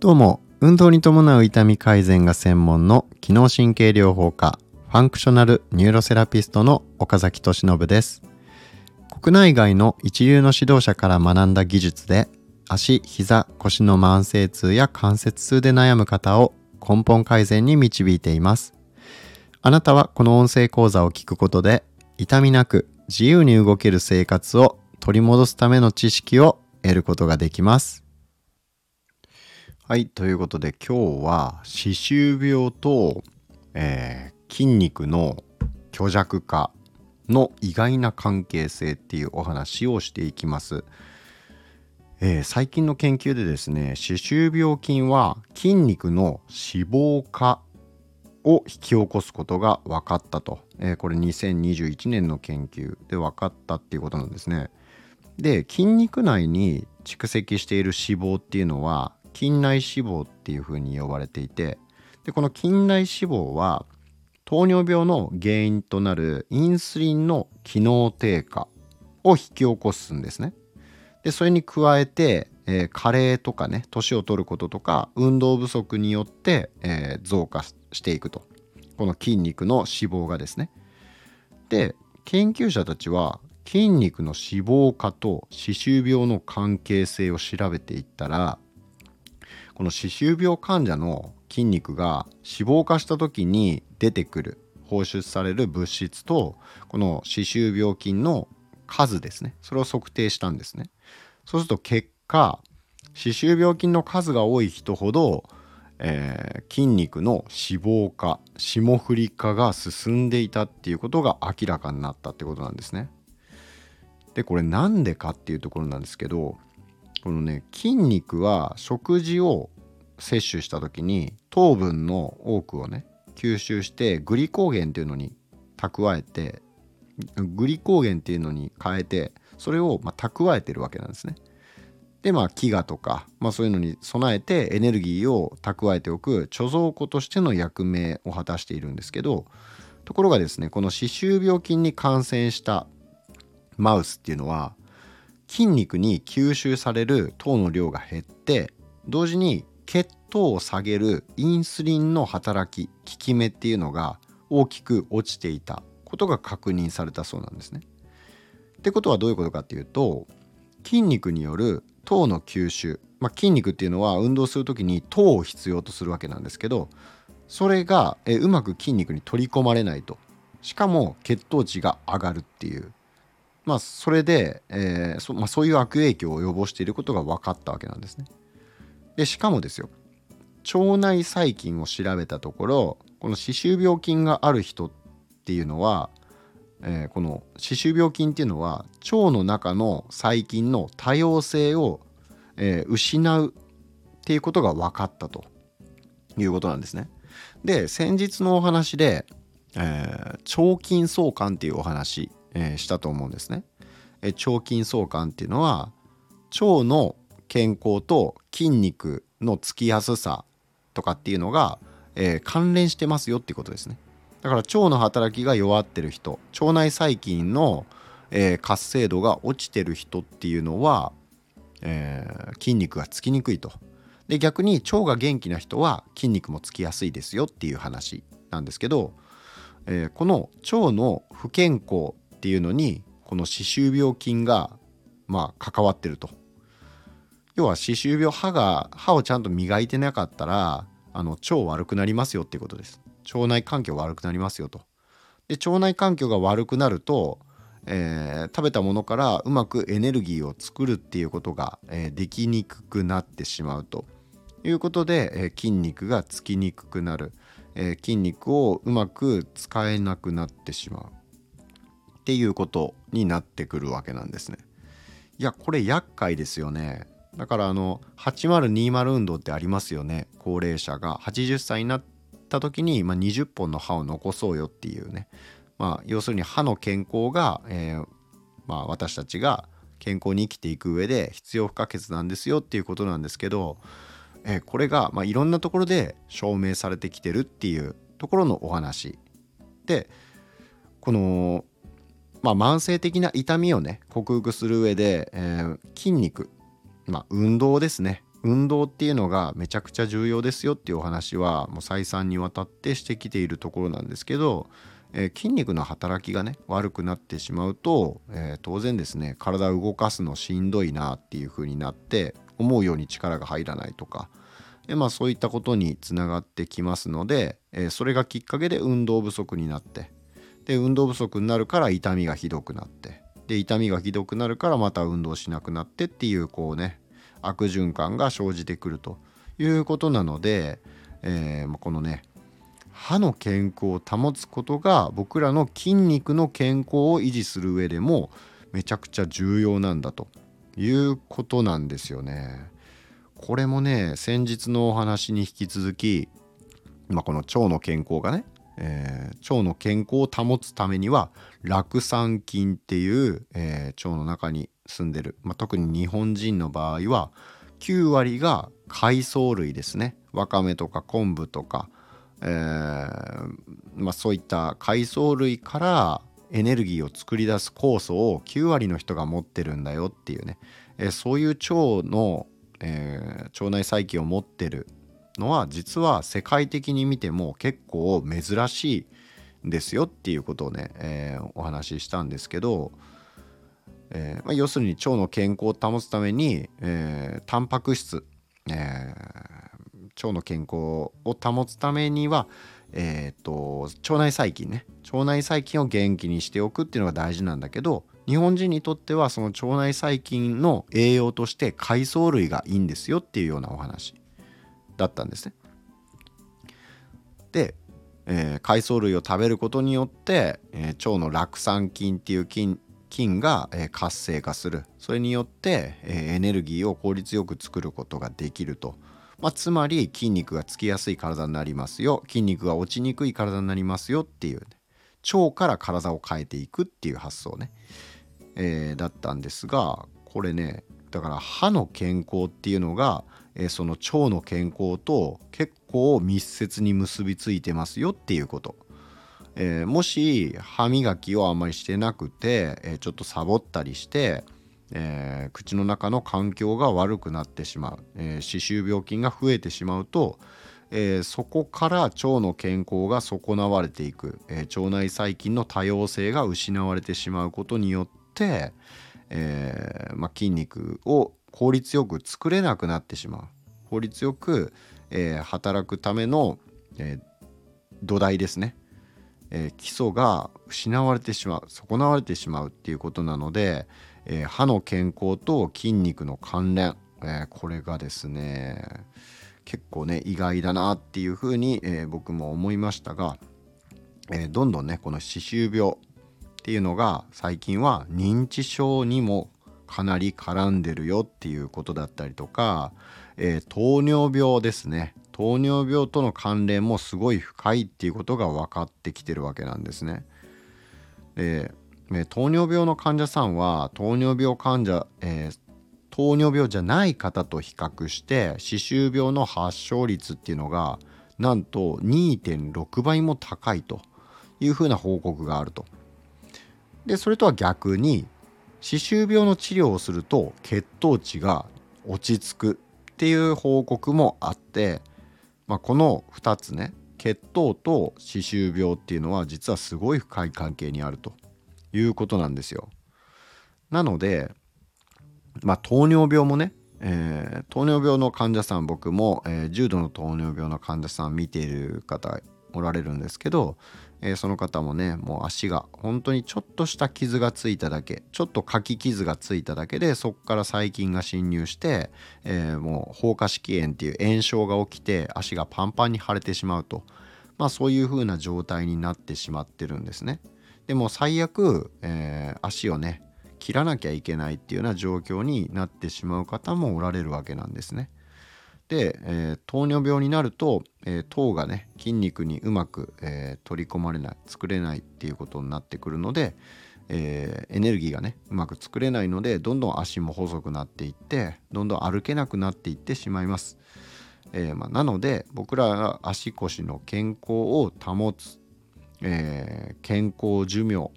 どうも運動に伴う痛み改善が専門の機能神経療法家ファンクショナルニューロセラピストの岡崎俊信です。国内外の一流の指導者から学んだ技術で足、膝、腰の慢性痛や関節痛で悩む方を根本改善に導いています。あなたはこの音声講座を聞くことで痛みなく自由に動ける生活を取り戻すための知識を得ることができますはいということで今日は歯周病と、えー、筋肉の虚弱化の意外な関係性っていうお話をしていきます。えー、最近の研究でですね歯周病菌は筋肉の脂肪化を引き起こすことが分かったと、えー、これ2021年の研究で分かったっていうことなんですね。で筋肉内に蓄積している脂肪っていうのは筋内脂肪っていうふうに呼ばれていてでこの筋内脂肪は糖尿病の原因となるインスリンの機能低下を引き起こすんですね。でそれに加えて、えー、加齢とかね年を取ることとか運動不足によって、えー、増加していくとこの筋肉の脂肪がですね。で研究者たちは筋肉の脂肪化と歯周病の関係性を調べていったらこの歯周病患者の筋肉が脂肪化した時に出てくる放出される物質とこの歯周病菌の数ですね。それを測定したんですね。そうすると結果歯周病菌の数が多い人ほど、えー、筋肉の脂肪化霜降り化が進んでいたっていうことが明らかになったってことなんですね。でこれなんでかっていうところなんですけどこのね筋肉は食事を摂取した時に糖分の多くをね吸収してグリコーゲンっていうのに蓄えてグリコーゲンっていうのに変えてそれをま蓄えてるわけなんですね。でまあ飢餓とか、まあ、そういうのに備えてエネルギーを蓄えておく貯蔵庫としての役目を果たしているんですけどところがですねこの歯周病菌に感染したマウスっていうのは筋肉に吸収される糖の量が減って同時に血糖を下げるインスリンの働き効き目っていうのが大きく落ちていたことが確認されたそうなんですね。ってことはどういうことかっていうと筋肉による糖の吸収、まあ、筋肉っていうのは運動する時に糖を必要とするわけなんですけどそれがえうまく筋肉に取り込まれないとしかも血糖値が上がるっていうまあそれで、えーそまあ、そういう悪影響を及ぼしていることが分かったわけなんですね。でしかもですよ腸内細菌を調べたところこの歯周病菌がある人っていうのは、えー、この歯周病菌っていうのは腸の中の細菌の多様性を、えー、失うっていうことが分かったということなんですね。で先日のお話で、えー、腸筋相関っていうお話、えー、したと思うんですね。え腸筋相関っていうのは腸の健康と筋肉のつきやすさとかっていうのが、えー、関連してますよっていうことですねだから腸の働きが弱ってる人腸内細菌の、えー、活性度が落ちてる人っていうのは、えー、筋肉がつきにくいとで逆に腸が元気な人は筋肉もつきやすいですよっていう話なんですけど、えー、この腸の不健康っていうのにこの歯周病菌がまあ関わってると。要は歯周病歯が歯をちゃんと磨いてなかったらあの腸悪くなりますよっていうことです。腸内環境悪くなりますよと。で腸内環境が悪くなると、えー、食べたものからうまくエネルギーを作るっていうことが、えー、できにくくなってしまうと。いうことで、えー、筋肉がつきにくくなる、え筋肉をうまく使えなくなってしまう。っていうことになってくるわけなんですね。いやこれ厄介ですよね。だからあの8020運動ってありますよね高齢者が80歳になった時に、まあ、20本の歯を残そうよっていうね、まあ、要するに歯の健康が、えー、まあ、私たちが健康に生きていく上で必要不可欠なんですよっていうことなんですけど、えー、これが、まあ、いろんなところで証明されてきてるっていうところのお話でこのまあ、慢性的な痛みをね克服する上で、えー、筋肉、まあ、運動ですね。運動っていうのがめちゃくちゃ重要ですよっていうお話はもう再三にわたってしてきているところなんですけど、えー、筋肉の働きがね悪くなってしまうと、えー、当然ですね体を動かすのしんどいなっていう風になって思うように力が入らないとかで、まあ、そういったことにつながってきますので、えー、それがきっかけで運動不足になってで運動不足になるから痛みがひどくなってで痛みがひどくなるからまた運動しなくなってっていうこうね悪循環が生じてくるということなので、えー、このね歯の健康を保つことが僕らの筋肉の健康を維持する上でもめちゃくちゃ重要なんだということなんですよね。これもね先日のお話に引き続き、まあ、この腸の健康がねえー、腸の健康を保つためには酪酸菌っていう、えー、腸の中に住んでる、まあ、特に日本人の場合は9割が海藻類ですね。わかめとか昆布とか、えー、まあ、そういった海藻類からエネルギーを作り出す酵素を9割の人が持ってるんだよっていうね、えそういう腸の、え腸内細菌を持ってるのは実は世界的に見ても結構珍しいんですよっていうことをね、えー、お話ししたんですけど、えーまあ、要するに腸の健康を保つために、えー、タンパク質、え、腸の健康を保つためには、えーと、腸内細菌ね。腸内細菌を元気にしておくっていうのが大事なんだけど日本人にとってはその腸内細菌の栄養として海藻類がいいんですよっていうようなお話。だったんですね。で、えー、海藻類を食べることによって、えー、腸の酪酸菌っていう菌菌が、えー、活性化する。それによって、え、エネルギーを効率よく作ることができると、まあ、つまり筋肉がつきやすい体になりますよ。筋肉が落ちにくい体になりますよっていう、ね、腸から体を変えていくっていう発想ね、え、だったんですがこれねだから歯の健康っていうのがえ、その腸の健康と結構密接に結びついてますよっていうこと。えー、もし歯磨きをあんまりしてなくて、えー、ちょっとサボったりして、えー、口の中の環境が悪くなってしまう、え歯周病菌が増えてしまうと、えそこから腸の健康が損なわれていく、え腸内細菌の多様性が失われてしまうことによって、えまあ、筋肉を効率よく作れなくなってしまう。効率よく、えー、働くための、えー、土台ですね、えー、基礎が失われてしまう損なわれてしまうっていうことなので、え歯の健康と筋肉の関連、えこれがですね結構ね意外だなっていうふうに、え僕も思いましたが、えどんどんねこの歯周病っていうのが最近は認知症にもかなり絡んでるよっていうことだったりとか、えー、糖尿病ですね糖尿病との関連もすごい深いっていうことが分かってきてるわけなんですね。で、え糖尿病の患者さんは糖尿病患者、えー、糖尿病じゃない方と比較して歯周病の発症率っていうのがなんと2.6倍も高いというふうな報告があると。でそれとは逆に歯周病の治療をすると血糖値が落ち着くっていう報告もあって、まあ、この2つね血糖と歯周病っていうのは実はすごい深い関係にあるということなんですよ。なので、まあ、糖尿病もね、えー、糖尿病の患者さん僕も、えー、重度の糖尿病の患者さん見ている方おられるんですけど、えー、その方もねもう足が本当にちょっとした傷がついただけちょっとかき傷がついただけでそこから細菌が侵入して、えー、もう放火式炎っていう炎症が起きて足がパンパンに腫れてしまうとまあそういう風な状態になってしまってるんですね。でも最悪、えー、足をね切らなきゃいけないっていうような状況になってしまう方もおられるわけなんですね。で、えー、糖尿病になると、えー、糖がね筋肉にうまく、えー、取り込まれない作れないっていうことになってくるので、えエネルギーがねうまく作れないのでどんどん足も細くなっていってどんどん歩けなくなっていってしまいます。えまあ、なので僕らが足腰の健康を保つ、え健康寿命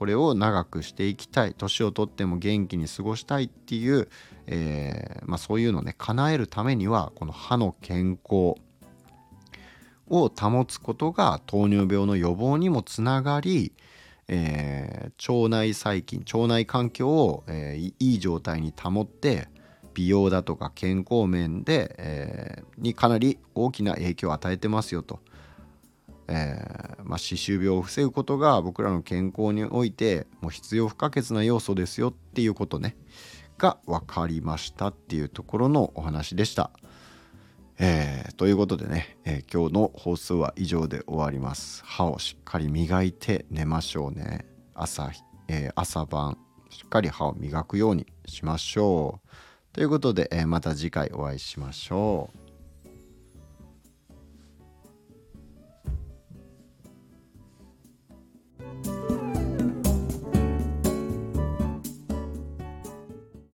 これを長くしていきたい年をとっても元気に過ごしたいっていう、えー、まあ、そういうのをね叶えるためにはこの歯の健康を保つことが糖尿病の予防にもつながり、えー、腸内細菌腸内環境を、えー、いい状態に保って美容だとか健康面で、えー、にかなり大きな影響を与えてますよと。えーまあ、歯周病を防ぐことが僕らの健康においてもう必要不可欠な要素ですよっていうことねが分かりましたっていうところのお話でした。えー、ということでね、えー、今日の放送は以上で終わります。歯をしっかり磨いて寝ましょうね。朝、え、朝晩しっかり歯を磨くようにしましょう。ということで、えまた次回お会いしましょう。